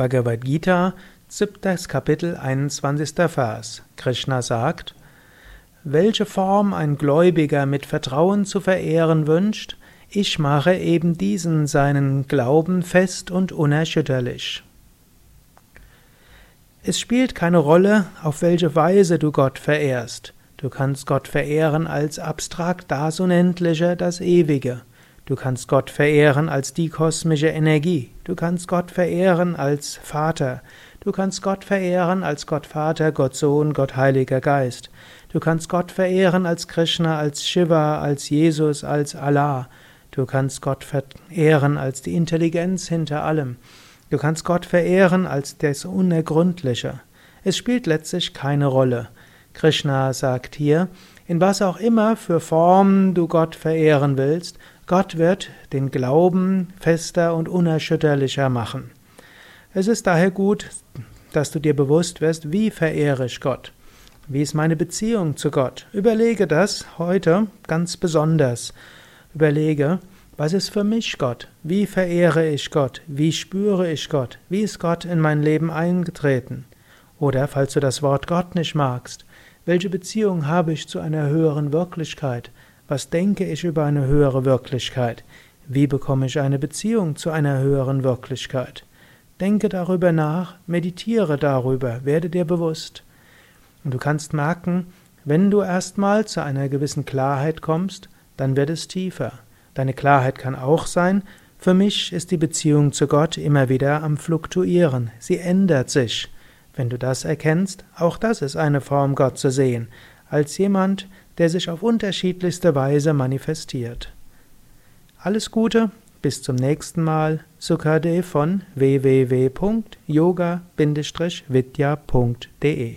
Bhagavad Gita, 7. Kapitel, 21. Vers. Krishna sagt, welche Form ein Gläubiger mit Vertrauen zu verehren wünscht, ich mache eben diesen seinen Glauben fest und unerschütterlich. Es spielt keine Rolle, auf welche Weise du Gott verehrst. Du kannst Gott verehren als abstrakt das Unendliche, das Ewige. Du kannst Gott verehren als die kosmische Energie. Du kannst Gott verehren als Vater. Du kannst Gott verehren als Gott Vater, Gott Sohn, Gott Heiliger Geist. Du kannst Gott verehren als Krishna, als Shiva, als Jesus, als Allah. Du kannst Gott verehren als die Intelligenz hinter allem. Du kannst Gott verehren als das Unergründliche. Es spielt letztlich keine Rolle. Krishna sagt hier, in was auch immer für Form du Gott verehren willst, Gott wird den Glauben fester und unerschütterlicher machen. Es ist daher gut, dass du dir bewusst wirst, wie verehre ich Gott? Wie ist meine Beziehung zu Gott? Überlege das heute ganz besonders. Überlege, was ist für mich Gott? Wie verehre ich Gott? Wie spüre ich Gott? Wie ist Gott in mein Leben eingetreten? Oder, falls du das Wort Gott nicht magst, welche Beziehung habe ich zu einer höheren Wirklichkeit? Was denke ich über eine höhere Wirklichkeit? Wie bekomme ich eine Beziehung zu einer höheren Wirklichkeit? Denke darüber nach, meditiere darüber, werde dir bewusst. Und du kannst merken, wenn du erstmal zu einer gewissen Klarheit kommst, dann wird es tiefer. Deine Klarheit kann auch sein, für mich ist die Beziehung zu Gott immer wieder am Fluktuieren, sie ändert sich. Wenn du das erkennst, auch das ist eine Form, Gott zu sehen, als jemand, der sich auf unterschiedlichste Weise manifestiert. Alles Gute, bis zum nächsten Mal, Sukade von www.yoga-vidya.de